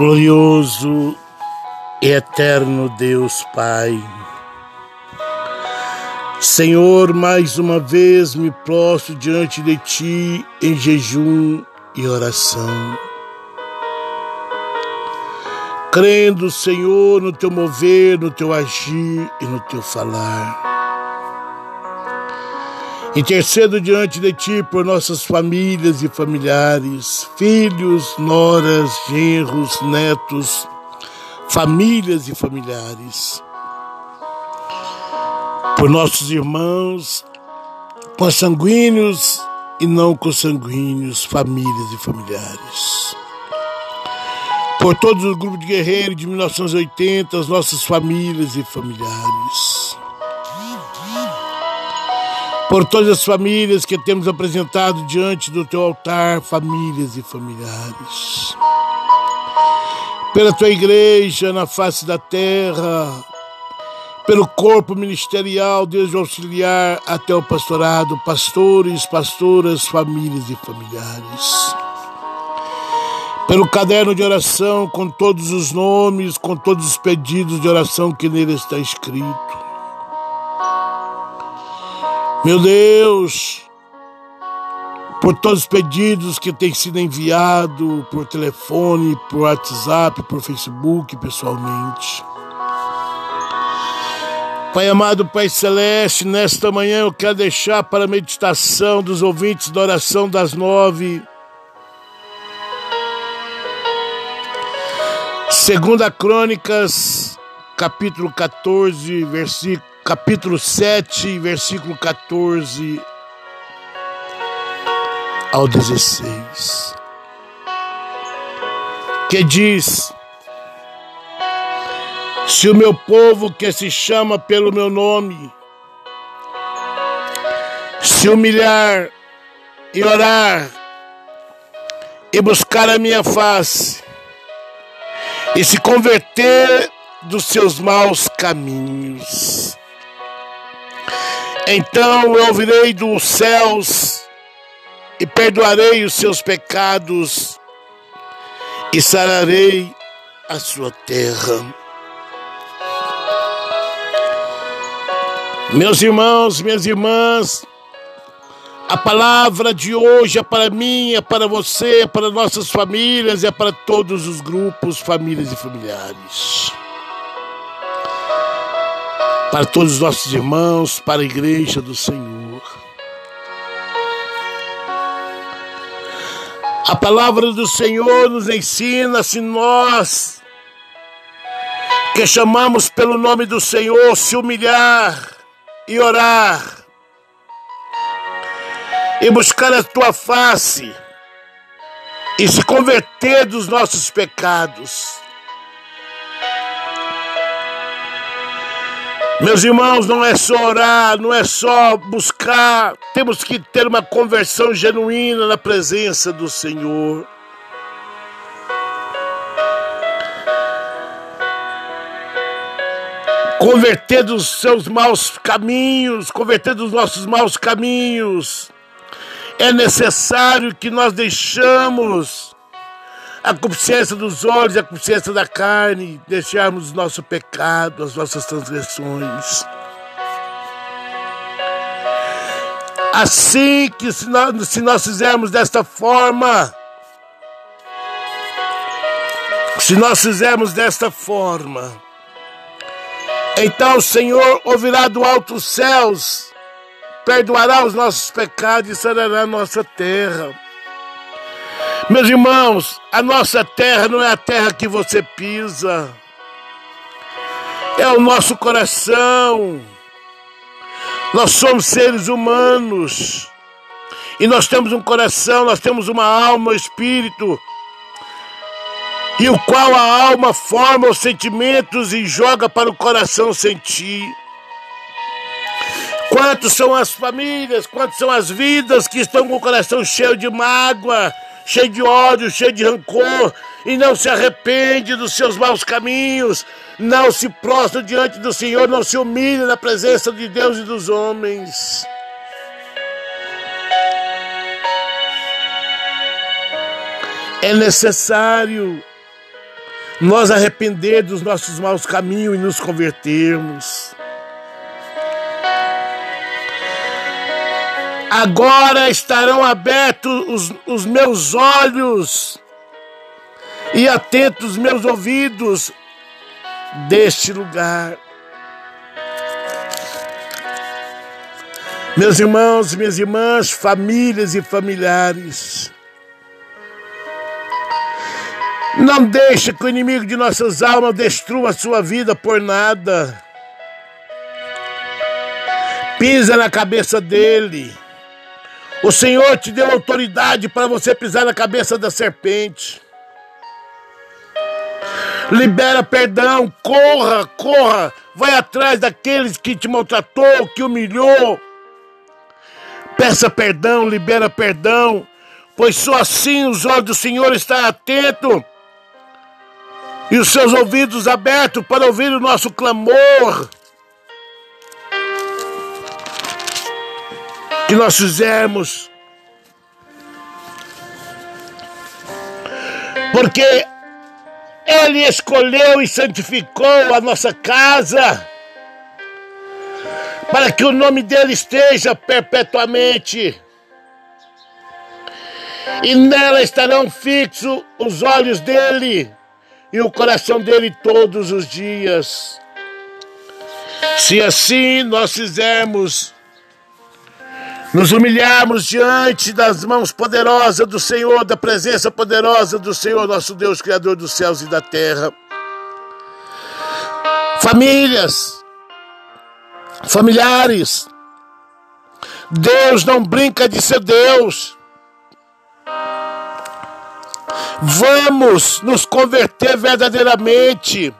Glorioso e eterno Deus Pai. Senhor, mais uma vez me prostro diante de Ti em jejum e oração. Crendo, Senhor, no Teu mover, no Teu agir e no Teu falar. Intercedo diante de Ti por nossas famílias e familiares, filhos, noras, genros, netos, famílias e familiares. Por nossos irmãos, consanguíneos e não consanguíneos, famílias e familiares. Por todos os grupos de guerreiros de 1980, as nossas famílias e familiares por todas as famílias que temos apresentado diante do teu altar, famílias e familiares. Pela tua igreja na face da terra, pelo corpo ministerial, Deus auxiliar até o pastorado, pastores, pastoras, famílias e familiares. Pelo caderno de oração, com todos os nomes, com todos os pedidos de oração que nele está escrito meu Deus, por todos os pedidos que têm sido enviados por telefone, por WhatsApp, por Facebook, pessoalmente. Pai amado, Pai Celeste, nesta manhã eu quero deixar para a meditação dos ouvintes da oração das nove. Segunda Crônicas, capítulo 14, versículo capítulo 7, versículo 14 ao 16, que diz: Se o meu povo que se chama pelo meu nome se humilhar e orar e buscar a minha face e se converter dos seus maus caminhos, então eu ouvirei dos céus e perdoarei os seus pecados e sararei a sua terra. Meus irmãos, minhas irmãs, a palavra de hoje é para mim, é para você, é para nossas famílias, é para todos os grupos, famílias e familiares para todos os nossos irmãos, para a igreja do Senhor. A palavra do Senhor nos ensina se nós que chamamos pelo nome do Senhor se humilhar e orar. E buscar a tua face. E se converter dos nossos pecados Meus irmãos, não é só orar, não é só buscar, temos que ter uma conversão genuína na presença do Senhor. Converter dos seus maus caminhos, converter dos nossos maus caminhos. É necessário que nós deixamos a consciência dos olhos, a consciência da carne, deixarmos o nosso pecado, as nossas transgressões. Assim que se nós, se nós fizermos desta forma, se nós fizermos desta forma, então o Senhor ouvirá do alto céus, perdoará os nossos pecados e sarará a nossa terra. Meus irmãos, a nossa terra não é a terra que você pisa, é o nosso coração. Nós somos seres humanos e nós temos um coração, nós temos uma alma, um espírito, e o qual a alma forma os sentimentos e joga para o coração sentir. Quantos são as famílias, quantas são as vidas que estão com o coração cheio de mágoa, cheio de ódio, cheio de rancor, e não se arrepende dos seus maus caminhos, não se prostra diante do Senhor, não se humilha na presença de Deus e dos homens. É necessário nós arrepender dos nossos maus caminhos e nos convertermos. Agora estarão abertos os, os meus olhos e atentos os meus ouvidos deste lugar. Meus irmãos, minhas irmãs, famílias e familiares, não deixe que o inimigo de nossas almas destrua a sua vida por nada. Pisa na cabeça dele. O Senhor te deu autoridade para você pisar na cabeça da serpente. Libera perdão, corra, corra, vai atrás daqueles que te maltratou, que humilhou. Peça perdão, libera perdão, pois só assim os olhos do Senhor estão atentos e os seus ouvidos abertos para ouvir o nosso clamor. Que nós fizemos. Porque Ele escolheu e santificou a nossa casa para que o nome dele esteja perpetuamente. E nela estarão fixos os olhos dele e o coração dele todos os dias. Se assim nós fizermos, nos humilharmos diante das mãos poderosas do Senhor, da presença poderosa do Senhor, nosso Deus, Criador dos céus e da terra. Famílias, familiares, Deus não brinca de ser Deus. Vamos nos converter verdadeiramente.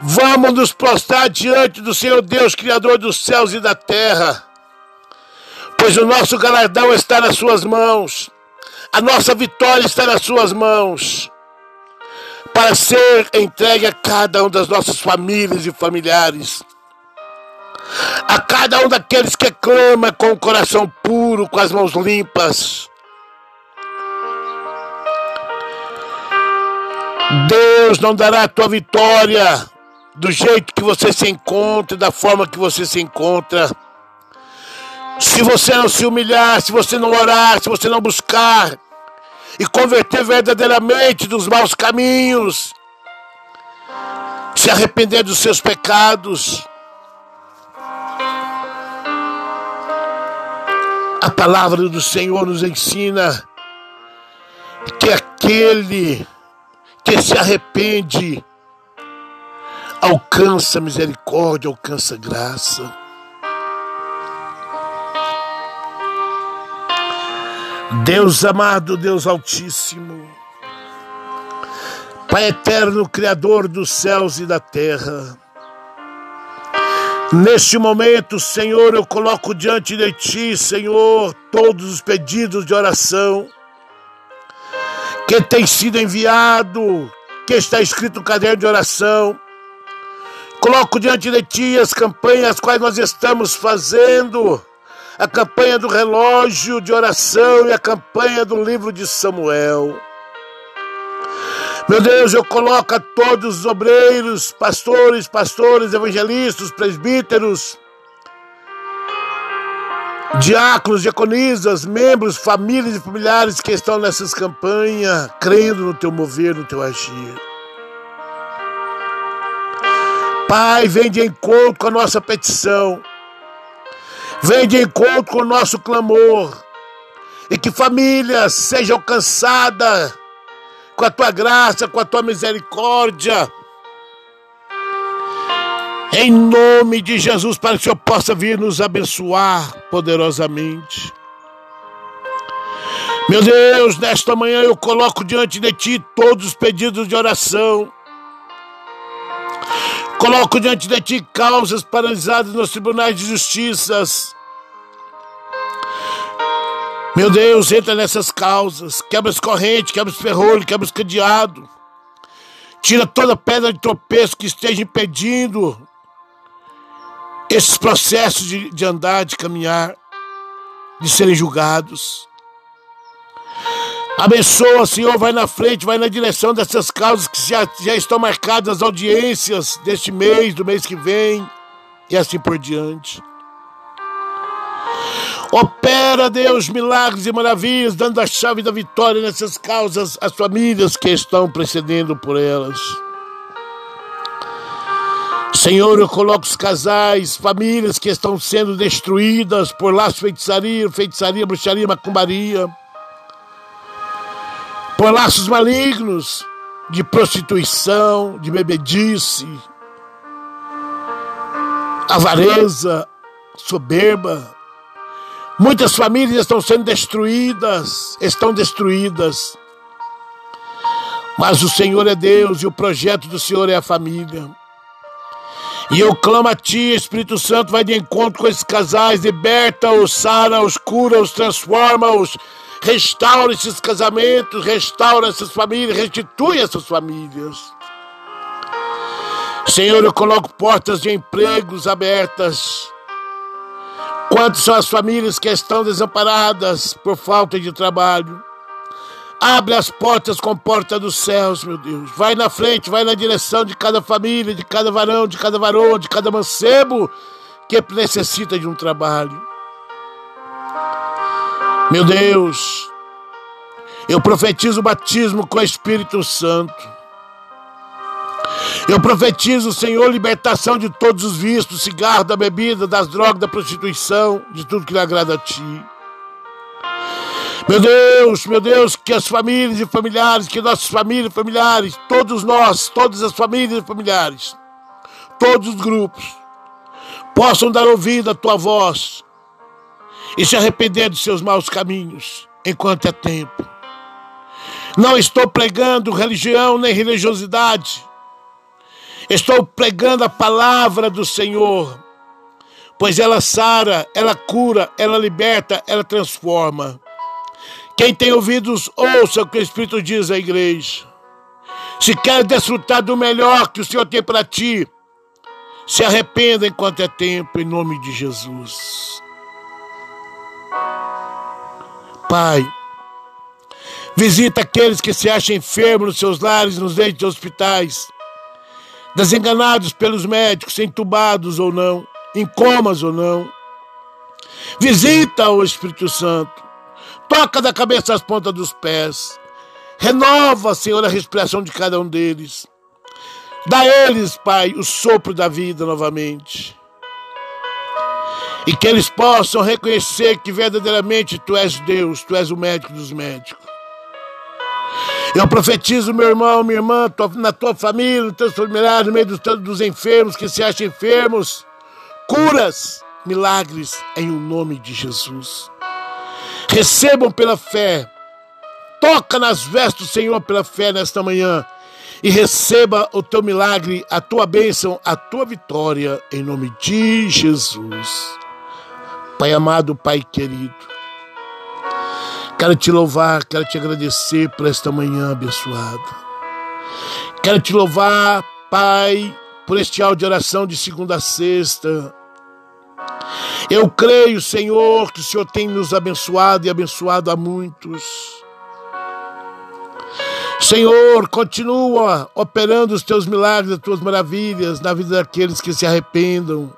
Vamos nos prostrar diante do Senhor Deus, Criador dos céus e da terra. Pois o nosso galardão está nas Suas mãos. A nossa vitória está nas Suas mãos. Para ser entregue a cada um das nossas famílias e familiares. A cada um daqueles que clama com o coração puro, com as mãos limpas Deus não dará a tua vitória do jeito que você se encontra, da forma que você se encontra. Se você não se humilhar, se você não orar, se você não buscar e converter verdadeiramente dos maus caminhos, se arrepender dos seus pecados. A palavra do Senhor nos ensina que aquele que se arrepende alcança misericórdia, alcança graça. Deus amado, Deus Altíssimo, Pai eterno, Criador dos céus e da terra. Neste momento, Senhor, eu coloco diante de Ti, Senhor, todos os pedidos de oração que tem sido enviado, que está escrito no caderno de oração. Coloco diante de ti as campanhas quais nós estamos fazendo, a campanha do relógio de oração e a campanha do livro de Samuel. Meu Deus, eu coloco a todos os obreiros, pastores, pastores, evangelistas, presbíteros, diáconos, diaconisas, membros, famílias e familiares que estão nessas campanhas, crendo no teu mover, no teu agir. Pai, vem de encontro com a nossa petição. Vem de encontro com o nosso clamor. E que famílias sejam alcançadas com a tua graça, com a tua misericórdia em nome de Jesus, para que o Senhor possa vir nos abençoar poderosamente. Meu Deus, nesta manhã eu coloco diante de Ti todos os pedidos de oração. Coloco diante de Ti causas paralisadas nos tribunais de justiças. Meu Deus, entra nessas causas, quebra as correntes, quebra os ferrolhos, quebra os cadeados. Tira toda pedra de tropeço que esteja impedindo esses processos de, de andar, de caminhar, de serem julgados. Abençoa, Senhor, vai na frente, vai na direção dessas causas que já, já estão marcadas, as audiências deste mês, do mês que vem, e assim por diante. Opera, Deus, milagres e maravilhas, dando a chave da vitória nessas causas, as famílias que estão precedendo por elas. Senhor, eu coloco os casais, famílias que estão sendo destruídas por laços feitiçaria, feitiçaria, bruxaria, macumbaria por laços malignos de prostituição, de bebedice, avareza, soberba. Muitas famílias estão sendo destruídas, estão destruídas. Mas o Senhor é Deus e o projeto do Senhor é a família. E eu clamo a Ti, Espírito Santo, vai de encontro com esses casais, liberta-os, sara-os, cura-os, transforma-os, Restaura esses casamentos, restaura essas famílias, restitui essas famílias. Senhor, eu coloco portas de empregos abertas. Quantas são as famílias que estão desamparadas por falta de trabalho? Abre as portas com porta dos céus, meu Deus. Vai na frente, vai na direção de cada família, de cada varão, de cada varão, de cada mancebo que necessita de um trabalho. Meu Deus, eu profetizo o batismo com o Espírito Santo. Eu profetizo, Senhor, libertação de todos os vícios, do cigarro, da bebida, das drogas, da prostituição, de tudo que lhe agrada a Ti. Meu Deus, meu Deus, que as famílias e familiares, que nossas famílias e familiares, todos nós, todas as famílias e familiares, todos os grupos, possam dar ouvido à Tua voz, e se arrepender dos seus maus caminhos, enquanto é tempo. Não estou pregando religião nem religiosidade. Estou pregando a palavra do Senhor, pois ela sara, ela cura, ela liberta, ela transforma. Quem tem ouvidos, ouça o que o Espírito diz à igreja. Se quer desfrutar do melhor que o Senhor tem para ti, se arrependa enquanto é tempo, em nome de Jesus. Pai, visita aqueles que se acham enfermos nos seus lares, nos leitos de hospitais, desenganados pelos médicos, entubados ou não, em comas ou não. Visita o Espírito Santo, toca da cabeça às pontas dos pés, renova, Senhor, a respiração de cada um deles. Dá a eles, Pai, o sopro da vida novamente e que eles possam reconhecer que verdadeiramente tu és Deus, tu és o médico dos médicos. Eu profetizo, meu irmão, minha irmã, na tua família, nos teus familiares, no meio dos, dos enfermos que se acham enfermos, curas, milagres em o nome de Jesus. Recebam pela fé, toca nas vestes do Senhor pela fé nesta manhã e receba o teu milagre, a tua bênção, a tua vitória, em nome de Jesus. Pai amado, Pai querido, quero te louvar, quero te agradecer por esta manhã abençoada. Quero te louvar, Pai, por este áudio de oração de segunda a sexta. Eu creio, Senhor, que o Senhor tem nos abençoado e abençoado a muitos. Senhor, continua operando os teus milagres, as tuas maravilhas na vida daqueles que se arrependam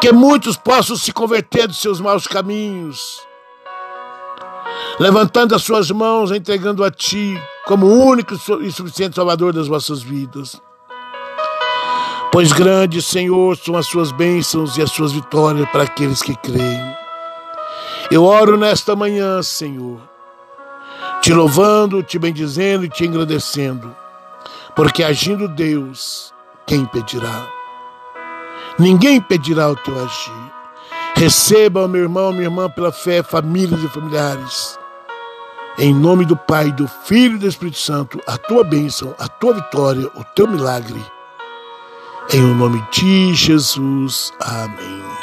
que muitos possam se converter dos seus maus caminhos, levantando as suas mãos, entregando a Ti como único e suficiente Salvador das vossas vidas. Pois grandes, Senhor, são as suas bênçãos e as suas vitórias para aqueles que creem. Eu oro nesta manhã, Senhor, te louvando, te bendizendo e te engrandecendo, porque agindo Deus, quem impedirá? Ninguém impedirá o teu agir. Receba, meu irmão, minha irmã, pela fé, famílias e familiares. Em nome do Pai, do Filho e do Espírito Santo, a tua bênção, a tua vitória, o teu milagre. Em o nome de Jesus. Amém.